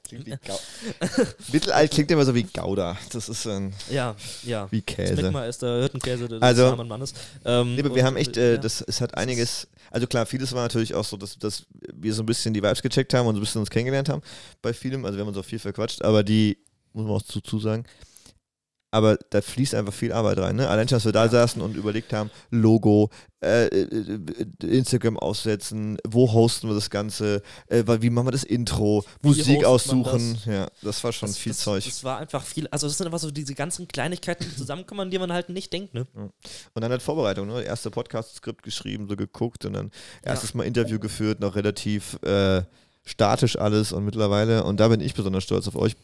Klingt wie Mittelalt klingt immer so wie Gouda. Das ist ein, ja, ja. wie Käse. Merkmal ist der Hirtenkäse des Also- armen Mannes. Ähm, Nee, wir haben echt, äh, ja. das, es hat einiges, also klar, vieles war natürlich auch so, dass, dass wir so ein bisschen die Vibes gecheckt haben und so ein bisschen uns kennengelernt haben bei vielem, also wir haben uns auch viel verquatscht, aber die, muss man auch dazu sagen, aber da fließt einfach viel Arbeit rein. Ne? Allein schon, dass wir da Ja. saßen und überlegt haben, Logo, äh, äh, Instagram aussetzen, wo hosten wir das Ganze, äh, wie machen wir das Intro, Musik aussuchen, ja, das war schon das, viel das, Zeug. Das war einfach viel, also es sind einfach so diese ganzen Kleinigkeiten, die zusammenkommen, an die man halt nicht denkt, ne? Und dann halt Vorbereitung, ne? Erste Podcast-Skript geschrieben, so geguckt und dann erstes Mal Interview geführt, noch relativ äh, statisch alles und mittlerweile, und da bin ich besonders stolz auf euch.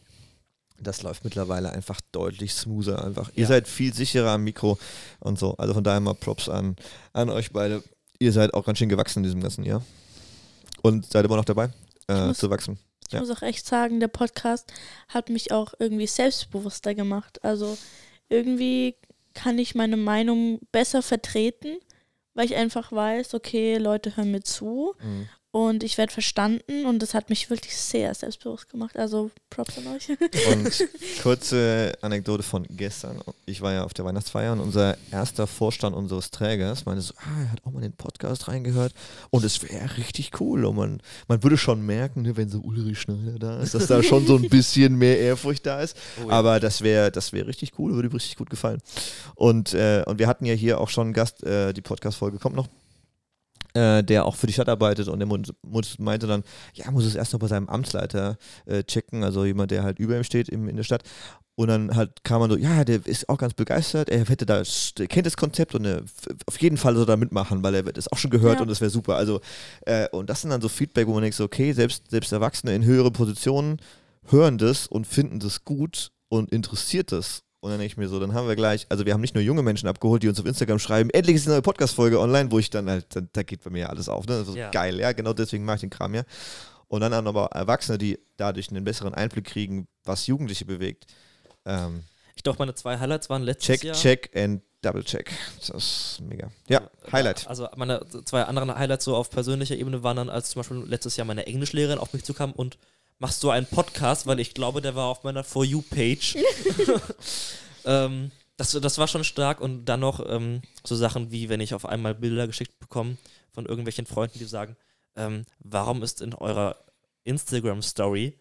Das läuft mittlerweile einfach deutlich smoother. Einfach. Ihr Ja. seid viel sicherer am Mikro und so. Also von daher mal Props an, an euch beide. Ihr seid auch ganz schön gewachsen in diesem ganzen Jahr. Und seid immer noch dabei, äh, muss- zu wachsen. Ich Ja. muss auch echt sagen, der Podcast hat mich auch irgendwie selbstbewusster gemacht. Also irgendwie kann ich meine Meinung besser vertreten, weil ich einfach weiß, okay, Leute hören mir zu Mhm. Und ich werde verstanden und das hat mich wirklich sehr selbstbewusst gemacht. Also Props an euch. Und kurze Anekdote von gestern. Ich war ja auf der Weihnachtsfeier und unser erster Vorstand unseres Trägers meinte so, ah, er hat auch mal den Podcast reingehört und es wäre richtig cool. Und man, man würde schon merken, ne, wenn so Ulrich Schneider da ist, dass da schon so ein bisschen mehr Ehrfurcht da ist. Oh ja. Aber das wäre das wär richtig cool, würde mir richtig gut gefallen. Und, äh, und wir hatten ja hier auch schon einen Gast, äh, die Podcast-Folge kommt noch, äh, der auch für die Stadt arbeitet und der meinte dann, ja, muss es erst noch bei seinem Amtsleiter äh, checken, also jemand, der halt über ihm steht im, in der Stadt. Und dann halt kam man so, ja, der ist auch ganz begeistert, er hätte da, der kennt das Konzept und er, auf jeden Fall soll er da mitmachen, weil er das auch schon gehört Ja. und das wäre super. Also, äh, und das sind dann so Feedback, wo man denkt, so, okay, selbst, selbst Erwachsene in höhere Positionen hören das und finden das gut und interessiert das. Und dann denke ich mir so, dann haben wir gleich, also wir haben nicht nur junge Menschen abgeholt, die uns auf Instagram schreiben, endlich ist eine neue Podcast-Folge online, wo ich dann halt, dann, da geht bei mir alles auf. Ne? Das ist Ja. geil, ja, genau deswegen mache ich den Kram ja. Und dann haben aber Erwachsene, die dadurch einen besseren Einblick kriegen, was Jugendliche bewegt. Ähm, Ich glaube, meine zwei Highlights waren letztes check, Jahr. check and double check. Das ist mega. Ja, Highlight. Also meine zwei anderen Highlights so auf persönlicher Ebene waren dann, als zum Beispiel letztes Jahr meine Englischlehrerin auf mich zukam und machst du einen Podcast, weil ich glaube, der war auf meiner For You-Page. ähm, das, das war schon stark und dann noch ähm, so Sachen wie, wenn ich auf einmal Bilder geschickt bekomme von irgendwelchen Freunden, die sagen, ähm, warum ist in eurer Instagram-Story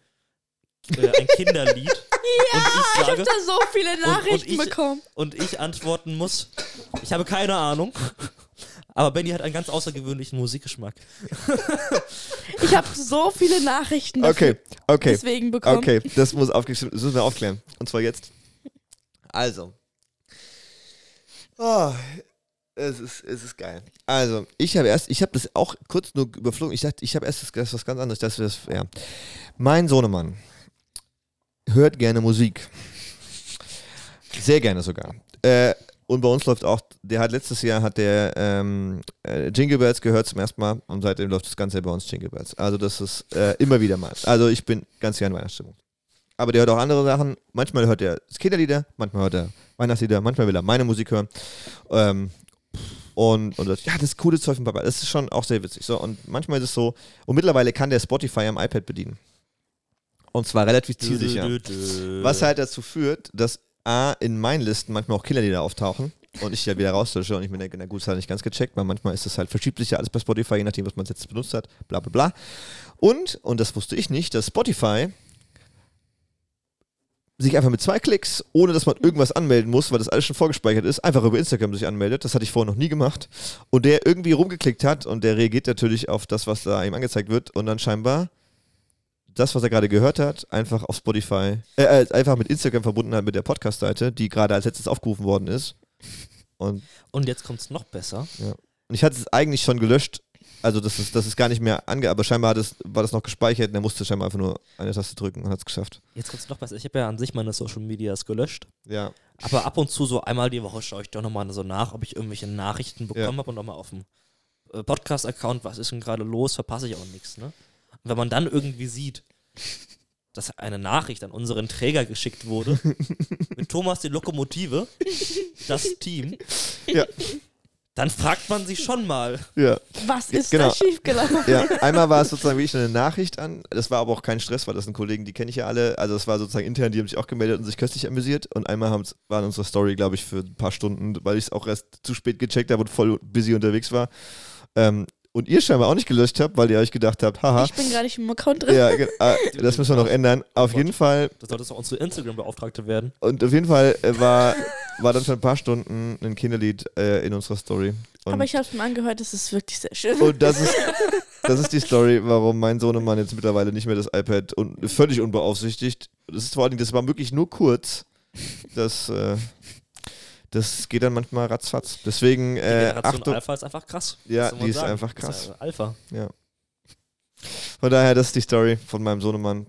äh, ein Kinderlied? und ich Ich sage, habe da so viele Nachrichten ich- bekommen. und ich antworten muss, ich habe keine Ahnung. Aber Benny hat einen ganz außergewöhnlichen Musikgeschmack. Ich habe so viele Nachrichten dafür Okay, okay. deswegen bekommen. Okay, das muss aufgeschrieben, das müssen wir aufklären. Und zwar jetzt. Also. Oh, es ist, es ist geil. Also, ich habe erst, ich habe das auch kurz nur überflogen. Ich dachte, ich habe erst das, das was ganz anderes. Das, das, ja. Mein Sohnemann hört gerne Musik. Sehr gerne sogar. Äh, und bei uns läuft auch, der hat letztes Jahr hat der ähm, äh, Jingle Bells gehört zum ersten Mal und seitdem läuft das Ganze bei uns Jingle Bells. Also das ist äh, immer wieder mal. Also ich bin ganz gerne in Weihnachtsstimmung. Aber der hört auch andere Sachen. Manchmal hört er Kinderlieder, manchmal hört er Weihnachtslieder, manchmal will er meine Musik hören. Ähm, und, und das, ja, das ist coole Zeug von Papa. Das ist schon auch sehr witzig. So, und manchmal ist es so, und mittlerweile kann der Spotify am iPad bedienen. Und zwar relativ zielsicher. Was halt dazu führt, dass A, in meinen Listen manchmal auch Kinderlieder auftauchen und ich ja wieder rauslösche und ich mir denke, na gut, das hat nicht ganz gecheckt, weil manchmal ist es halt, verschiebt sich ja alles bei Spotify, je nachdem, was man jetzt benutzt hat, bla bla bla. Und, und das wusste ich nicht, dass Spotify sich einfach mit zwei Klicks, ohne dass man irgendwas anmelden muss, weil das alles schon vorgespeichert ist, einfach über Instagram sich anmeldet. Das hatte ich vorher noch nie gemacht. Und der irgendwie rumgeklickt hat und der reagiert natürlich auf das, was da ihm angezeigt wird und dann scheinbar das, was er gerade gehört hat, einfach auf Spotify, äh, äh, einfach mit Instagram verbunden hat mit der Podcast-Seite, die gerade als letztes aufgerufen worden ist. Und, Und jetzt kommt es noch besser. und ich hatte es eigentlich schon gelöscht. Also das ist, das ist gar nicht mehr ange... Aber scheinbar es, war das noch gespeichert und er musste scheinbar einfach nur eine Taste drücken und hat es geschafft. Jetzt kommt es noch besser. Ich habe ja an sich meine Social Medias gelöscht. Ja. Aber ab und zu so einmal die Woche schaue ich doch nochmal so nach, ob ich irgendwelche Nachrichten bekommen Ja. habe und nochmal auf dem äh, Podcast-Account, was ist denn gerade los, verpasse ich auch nichts. Ne? Und wenn man dann irgendwie sieht, dass eine Nachricht an unseren Träger geschickt wurde, mit Thomas die Lokomotive, das Team, Ja. dann fragt man sich schon mal. Ja. Was ist Genau. da schiefgelaufen? ja. Einmal war es sozusagen wirklich eine Nachricht an. Das war aber auch kein Stress, weil das sind Kollegen, die kenne ich ja alle. Also es war sozusagen intern, die haben sich auch gemeldet und sich köstlich amüsiert. Und einmal haben's, waren unsere Story, glaube ich, für ein paar Stunden, weil ich es auch erst zu spät gecheckt habe und voll busy unterwegs war. Ähm, und ihr scheinbar auch nicht gelöscht habt, weil ihr euch gedacht habt, haha. Ich bin gar nicht im Account drin. Ja, äh, das müssen wir noch ändern. Auf jeden Fall, Das sollte doch unsere Instagram-Beauftragte werden. und auf jeden Fall äh, war, war dann für ein paar Stunden ein Kinderlied äh, in unserer Story. Und, Aber ich habe es mir angehört, das ist wirklich sehr schön. und das ist, das ist die Story, warum mein Sohnemann jetzt mittlerweile nicht mehr das iPad und völlig unbeaufsichtigt. Das ist vor allen Dingen, das war wirklich nur kurz. Das, äh, das geht dann manchmal ratzfatz. Deswegen, Die äh, Achtung. Alpha ist einfach krass. Ja, die ist sagen? einfach krass. ja Alpha. Von daher, das ist die Story von meinem Sohnemann,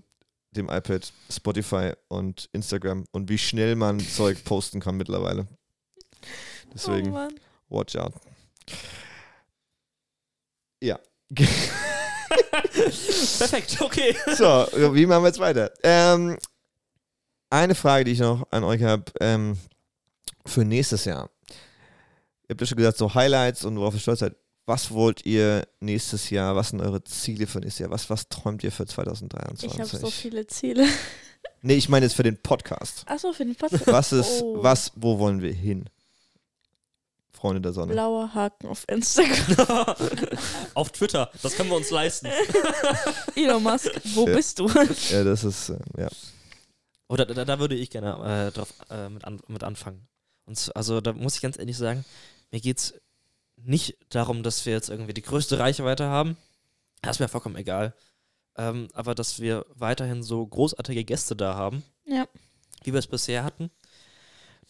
dem iPad, Spotify und Instagram und wie schnell man Zeug posten kann mittlerweile. oh Deswegen, Mann. watch out. Ja. Perfekt, okay. So, wie machen wir jetzt weiter? Ähm, eine Frage, die ich noch an euch habe. Ähm, für nächstes Jahr. Ihr habt ja schon gesagt, so Highlights und worauf ihr stolz seid. Was wollt ihr nächstes Jahr? Was sind eure Ziele für nächstes Jahr? Was, was träumt ihr für 2023? Ich habe so viele Ziele. Nee, ich meine jetzt für den Podcast. Achso, für den Podcast. Was ist, Oh. was, wo wollen wir hin? Freunde der Sonne. Blauer Haken auf Instagram. Auf Twitter, das können wir uns leisten. Elon Musk, wo Ja. bist du? Ja, das ist, äh, ja. Oder da, da würde ich gerne äh, drauf, äh, mit, an, mit anfangen. Und also da muss ich ganz ehrlich sagen, mir geht es nicht darum, dass wir jetzt irgendwie die größte Reichweite haben. Das ist mir vollkommen egal. Ähm, aber dass wir weiterhin so großartige Gäste da haben, Ja. wie wir es bisher hatten.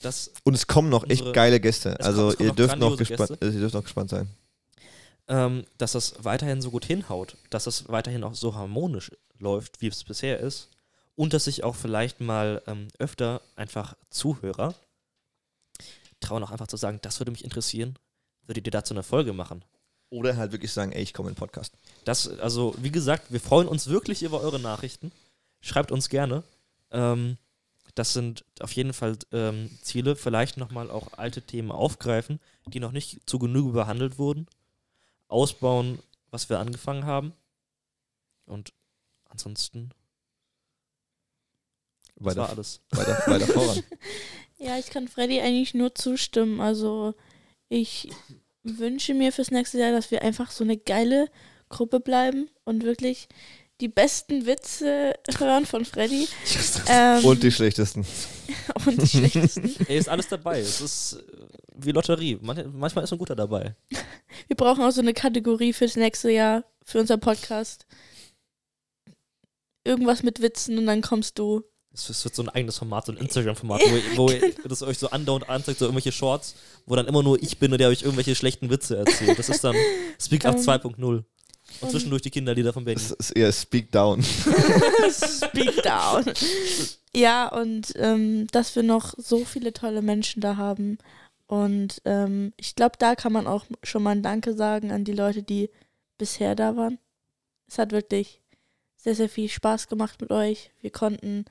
Das, Und es kommen noch echt geile Gäste. Also kommen ihr noch dürft noch gespannt, ihr dürft noch gespannt sein. ähm, dass das weiterhin so gut hinhaut, dass es weiterhin auch so harmonisch läuft, wie es bisher ist. Und dass ich auch vielleicht mal ähm, öfter einfach Zuhörer trauen auch einfach zu sagen, das würde mich interessieren, würdet ihr dazu eine Folge machen? Oder halt wirklich sagen, ey, ich komme in den Podcast. Das, also, wie gesagt, wir freuen uns wirklich über eure Nachrichten. Schreibt uns gerne. Ähm, das sind auf jeden Fall ähm, Ziele. Vielleicht nochmal auch alte Themen aufgreifen, die noch nicht zu Genüge behandelt wurden. Ausbauen, was wir angefangen haben. Und ansonsten, das war Weiter, alles. weiter, weiter voran. Ja, ich kann Freddy eigentlich nur zustimmen. Also ich wünsche mir fürs nächste Jahr, dass wir einfach so eine geile Gruppe bleiben und wirklich die besten Witze hören von Freddy. Ähm, Und die schlechtesten. und die schlechtesten. Ey, ist alles dabei. Es ist äh, wie Lotterie. Man, manchmal ist ein guter dabei. Wir brauchen auch so eine Kategorie fürs nächste Jahr, für unseren Podcast. Irgendwas mit Witzen und dann kommst du. Es wird so ein eigenes Format, so ein Instagram-Format, wo, ihr- wo ihr- das euch so andauernd anzeigt, so irgendwelche Shorts, wo dann immer nur ich bin und der euch irgendwelche schlechten Witze erzählt. Das ist dann Speak Up Ähm, 2.0. Und zwischendurch die Kinderlieder von Benny. Es ist eher Speak Down. Speak down. Ja, und ähm, dass wir noch so viele tolle Menschen da haben. Und ähm, ich glaube, da kann man auch schon mal ein Danke sagen an die Leute, die bisher da waren. Es hat wirklich sehr, sehr viel Spaß gemacht mit euch. Wir konnten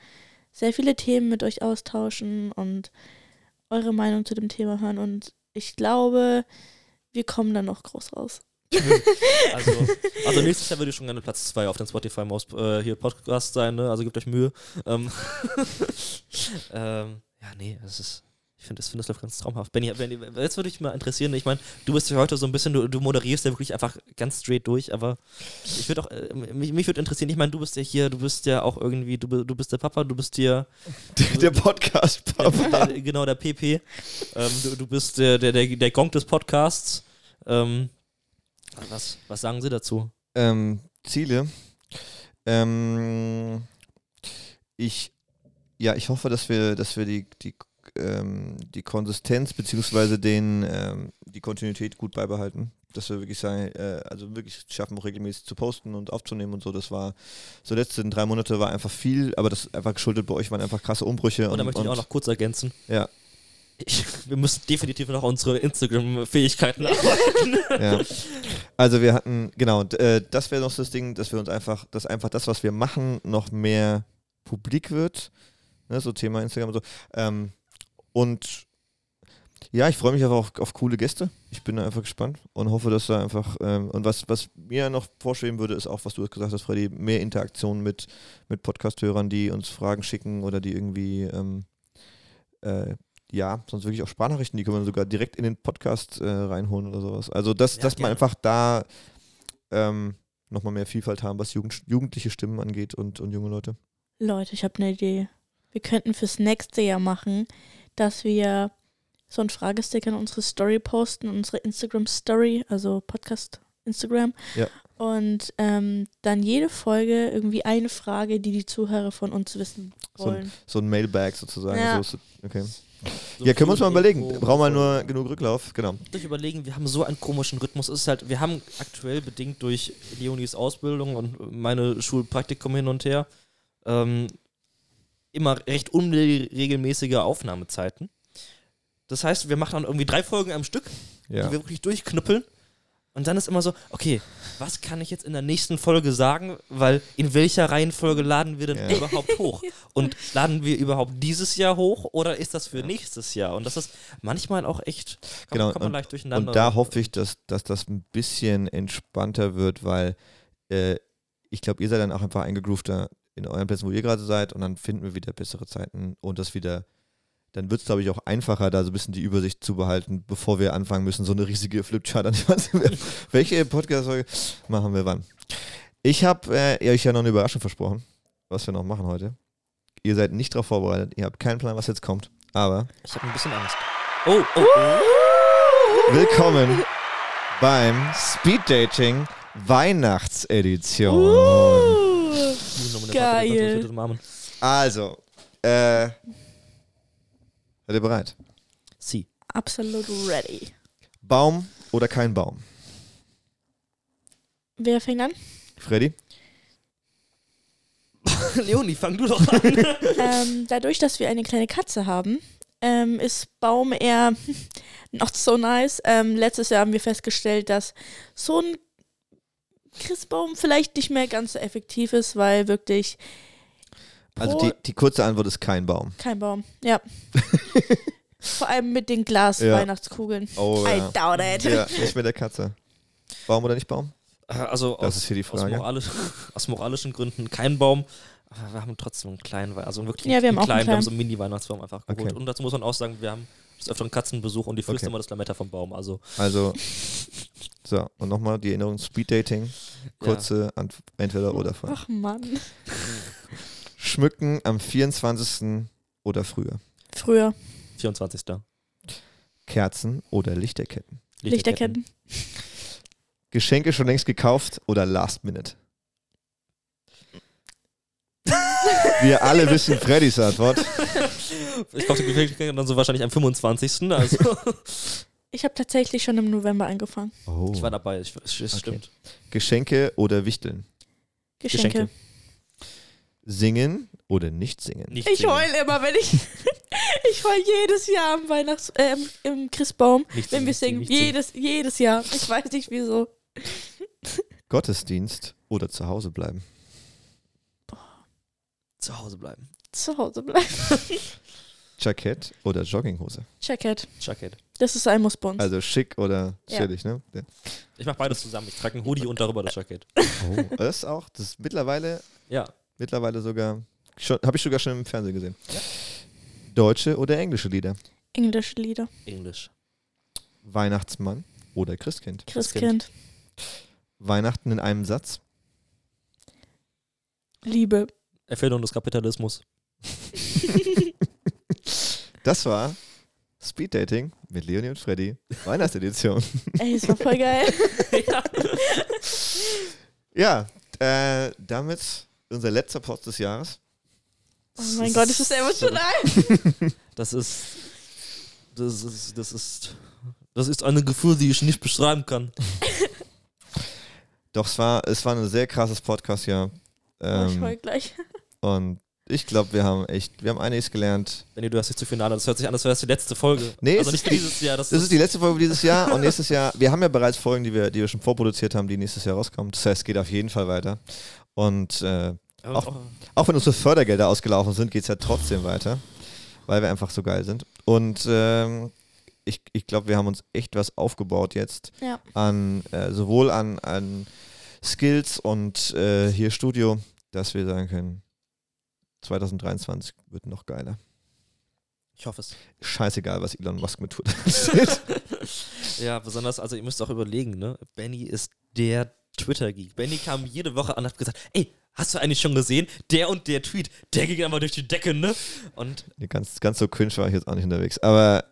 sehr viele Themen mit euch austauschen und eure Meinung zu dem Thema hören. Und ich glaube, wir kommen da noch groß raus. Also, also nächstes Jahr würde ich schon gerne Platz 2 auf den Spotify Maus äh, hier Podcast sein, ne? Also gebt euch Mühe. Ähm, ähm, ja, nee, es ist. Ich finde, das, find, das läuft ganz traumhaft. Benny, Benny, jetzt würde ich mal interessieren, ich meine, du bist ja heute so ein bisschen, du, du moderierst ja wirklich einfach ganz straight durch, aber ich würde auch, äh, mich, mich würde interessieren, ich meine, du bist ja hier, du bist ja auch irgendwie, du, du bist der Papa, du bist hier Der Podcast-Papa. der, genau, der PP. Ähm, du, du bist der, der, der, der Gong des Podcasts. Ähm, was, was sagen Sie dazu? Ähm, Ziele. Ähm, ich, ja, ich hoffe, dass wir, dass wir die, die, ähm, die Konsistenz beziehungsweise den, ähm, die Kontinuität gut beibehalten. Dass wir wirklich sagen, äh, also wirklich schaffen, auch regelmäßig zu posten und aufzunehmen und so. Das war, so letzten drei Monate war einfach viel, aber das einfach geschuldet bei euch waren einfach krasse Umbrüche. Und da möchte ich auch noch kurz ergänzen. Ja. Ich, wir müssen definitiv noch unsere Instagram-Fähigkeiten arbeiten. Ja. Also wir hatten, genau, äh, das wäre noch das Ding, dass wir uns einfach, dass einfach das, was wir machen, noch mehr publik wird. Ne, so Thema Instagram und so. Ähm, und ja, ich freue mich einfach auf, auf coole Gäste. Ich bin da einfach gespannt und hoffe, dass da einfach, ähm, und was, was mir noch vorschweben würde, ist auch, was du jetzt gesagt hast, Freddy, mehr Interaktion mit, mit Podcast-Hörern, die uns Fragen schicken oder die irgendwie, ähm, äh, ja, sonst wirklich auch Sprachnachrichten, die können wir sogar direkt in den Podcast äh, reinholen oder sowas. Also, dass, Ja, dass man einfach da ähm, nochmal mehr Vielfalt haben, was Jugend, jugendliche Stimmen angeht und, und junge Leute. Leute, ich habe eine Idee. Wir könnten fürs nächste Jahr machen, dass wir so einen Fragesticker in unsere Story posten, unsere Instagram-Story, also Podcast Instagram. Ja. Und ähm, dann jede Folge irgendwie eine Frage, die die Zuhörer von uns wissen So ein- wollen. So ein Mailbag sozusagen. Ja. So, okay. So ja, können wir uns mal überlegen. Brauchen wir nur genug Rücklauf, genau. durch überlegen, wir haben so einen komischen Rhythmus. Es ist halt, wir haben aktuell bedingt durch Leonis Ausbildung und meine Schulpraktikum hin und her ähm, immer recht unregelmäßige Aufnahmezeiten. Das heißt, wir machen dann irgendwie drei Folgen am Stück, Ja. die wir wirklich durchknüppeln. Und dann ist immer so, okay, was kann ich jetzt in der nächsten Folge sagen? Weil in welcher Reihenfolge laden wir denn Ja. überhaupt hoch? Und laden wir überhaupt dieses Jahr hoch oder ist das für nächstes Jahr? Und das ist manchmal auch echt, kann, Genau, kann man und- leicht durcheinander. Und da hoffe ich, dass, dass das ein bisschen entspannter wird, weil äh, ich glaube, ihr seid dann auch einfach eingegroovter in euren Plätzen, wo ihr gerade seid und dann finden wir wieder bessere Zeiten und das wieder, dann wird es, glaube ich, auch einfacher, da so ein bisschen die Übersicht zu behalten, bevor wir anfangen müssen, so eine riesige Flipchart an die Wand zu werfen. Welche Podcast-Folge machen wir wann? Ich habe äh, euch ja noch eine Überraschung versprochen, was wir noch machen heute. Ihr seid nicht darauf vorbereitet, ihr habt keinen Plan, was jetzt kommt, aber ich habe ein bisschen Angst. Oh, oh, oh. Willkommen beim Speed Dating Weihnachtsedition. Uh, Geil. Also, äh, seid ihr bereit? Sie. absolut ready. Baum oder kein Baum? Wer fängt an? Freddy? Leonie, fang du doch an. ähm, dadurch, dass wir eine kleine Katze haben, ähm, ist Baum eher not so nice. Ähm, letztes Jahr haben wir festgestellt, dass so ein Christbaum vielleicht nicht mehr ganz so effektiv ist, weil wirklich Also die, die kurze Antwort ist kein Baum. kein Baum. Ja. Vor allem mit den Glas-Weihnachtskugeln. Oh I ja. doubt it. ja. Nicht mit der Katze. Baum oder nicht Baum? Also Das aus, ist hier die aus, Frage. moralisch, aus moralischen Gründen kein Baum. Aber wir haben trotzdem einen kleinen, also wirklich Ja, wir haben auch einen kleinen, wir haben kleinen. so einen Mini-Weihnachtsbaum einfach geholt. Okay. Und dazu muss man auch sagen, wir haben des Öfteren Katzenbesuch und die frisst Okay. immer das Lametta vom Baum. Also Also, so, und nochmal die Erinnerung: Speed Dating. Kurze Ant entweder oder Frage. Ach Mann. Schmücken am 24. oder früher. Früher 24. Kerzen oder Lichterketten. Lichterketten. Geschenke schon längst gekauft oder Last Minute? Wir alle wissen Freddys Antwort. Ich glaube, die Geschenke dann so wahrscheinlich am 25. Also Ich habe tatsächlich schon im November angefangen. Oh. ich war dabei, ich, es es Okay. stimmt. Geschenke oder Wichteln? Geschenke. Geschenke. Singen oder nicht singen? Nicht Ich heule immer, wenn ich. ich heule jedes Jahr am Weihnachts-, äh, im, Christbaum, Nicht wenn wir singen. nicht singen. Jedes, jedes Jahr. Ich weiß nicht wieso. Gottesdienst oder zu Hause bleiben? Zu Hause bleiben. Zu Hause bleiben. Jackett oder Jogginghose? Jacket. Jacket. Das ist ein Muss bei uns. Also schick oder Ja. chillig, ne? Ja. Ich mache beides zusammen. Ich trage einen Hoodie und darüber das Jacket. Oh. Das ist auch, das ist mittlerweile, Ja. mittlerweile sogar, habe ich sogar schon im Fernsehen gesehen. Ja. Deutsche oder englische Lieder? Englische Lieder. Englisch. Weihnachtsmann oder Christkind? Christkind. Weihnachten in einem Satz? Liebe. Erfindung des Kapitalismus. Das war Speed Dating mit Leonie und Freddy, Weihnachtsedition. Ey, es war voll geil. ja, äh, damit unser letzter Post des Jahres. Oh mein Gott, es ist emotional. Das ist. Das ist. Das ist. Das ist ein Gefühl, die ich nicht beschreiben kann. Doch, es war, es war ein sehr krasses Podcast-Jahr. Oh, ich Ähm, gleich. und ich glaube, wir haben echt, wir haben einiges gelernt. Benni, du hast dich zu Finale. Das hört sich an, als wäre das die letzte Folge. Nee, also es nicht ist dieses Jahr. Das, Das ist die letzte Folge dieses Jahr und nächstes Jahr, wir haben ja bereits Folgen, die wir, die wir schon vorproduziert haben, die nächstes Jahr rauskommen. Das heißt, es geht auf jeden Fall weiter. Und äh, auch, auch- auch wenn unsere Fördergelder ausgelaufen sind, geht es ja trotzdem weiter, weil wir einfach so geil sind. Und ähm, ich, ich glaube, wir haben uns echt was aufgebaut jetzt Ja. an äh, sowohl an, an Skills und äh, hier Studio, dass wir sagen können, 2023 wird noch geiler. ich hoffe es. Scheißegal, was Elon Musk mit tut. Ja, besonders, also ihr müsst auch überlegen, ne? Benny ist der Twitter-Geek. Benny kam jede Woche an und hat gesagt, ey, hast du eigentlich schon gesehen? Der und der Tweet, der ging einfach durch die Decke, ne? Und ganz, ganz so cringe war ich jetzt auch nicht unterwegs. Aber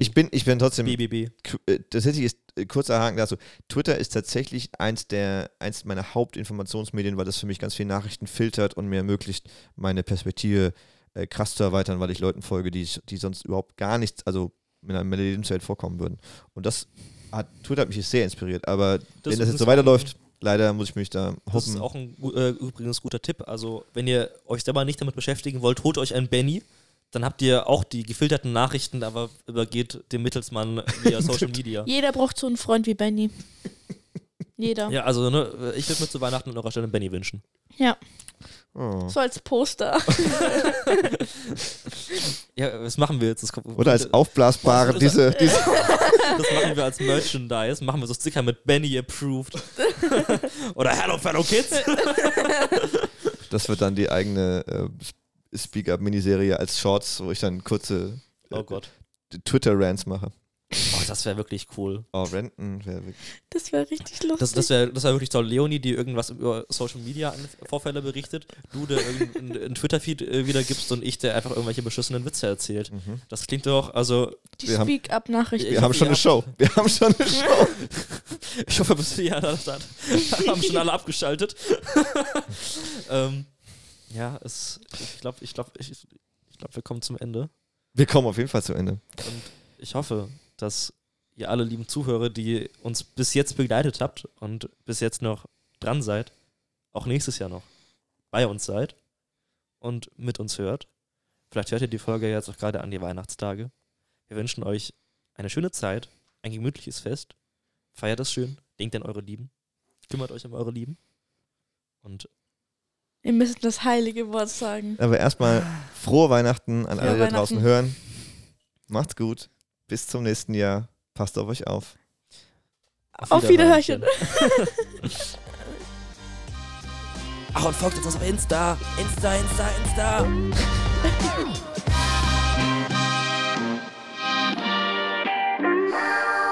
ich bin, ich bin trotzdem. BBB. Äh, Tatsächlich ist äh, kurzer Haken dazu. Twitter ist tatsächlich eins der eins meiner Hauptinformationsmedien, weil das für mich ganz viele Nachrichten filtert und mir ermöglicht, meine Perspektive äh, krass zu erweitern, weil ich Leuten folge, die, ich- die sonst überhaupt gar nichts, also in meiner Lebenswelt vorkommen würden. Und das hat Twitter hat mich sehr inspiriert. Aber wenn das jetzt so weiterläuft, leider muss ich mich da Das ist hoppen. auch ein äh, übrigens guter Tipp. Also, wenn ihr euch selber nicht damit beschäftigen wollt, holt euch einen Benny. Dann habt ihr auch die gefilterten Nachrichten, aber übergeht dem Mittelsmann via Social Media. Jeder braucht so einen Freund wie Benny. Jeder. Ja, also ne, ich würde mir zu Weihnachten an eurer Stelle einen Benny wünschen. Oh. So als Poster. Ja, was machen wir jetzt? Das kommt- Oder als aufblasbare, diese, diese Das machen wir als Merchandise. Machen wir so Sticker mit Benny approved. Oder Hello Fellow Kids. das wird dann die eigene äh, Speak-Up-Miniserie als Shorts, wo ich dann kurze äh, Oh Gott. Twitter-Rants mache. Oh, das wäre wirklich cool. Oh, Renten wäre wirklich. Das wäre richtig lustig. Das, das wäre das wär wirklich toll. Leonie, die irgendwas über Social Media an Vorfälle berichtet, du, der irgendeinen Twitter-Feed äh, wiedergibst und ich, der einfach irgendwelche beschissenen Witze erzählt. Mhm. Das klingt doch, also, Die wir Speak-up-Nachrichten. Wir haben schon eine Show. Wir haben schon eine Show. ich hoffe, bis ja, das hat, haben schon alle abgeschaltet. ähm, ja, es, ich glaube, ich glaube, ich, ich glaube, wir kommen zum Ende. Wir kommen auf jeden Fall zu Ende. Und ich hoffe, dass ihr alle lieben Zuhörer, die uns bis jetzt begleitet habt und bis jetzt noch dran seid, auch nächstes Jahr noch bei uns seid und mit uns hört. Vielleicht hört ihr die Folge jetzt auch gerade an die Weihnachtstage. Wir wünschen euch eine schöne Zeit, ein gemütliches Fest. Feiert es schön, denkt an eure Lieben, kümmert euch um eure Lieben. Und Wir müssen das heilige Wort sagen. Aber erstmal frohe Weihnachten an Frohe alle, die da draußen hören. Macht's gut. Bis zum nächsten Jahr. Passt auf euch auf. Auf, Wiederhörchen. Ach, und folgt uns auf Insta. Insta, Insta, Insta. Insta.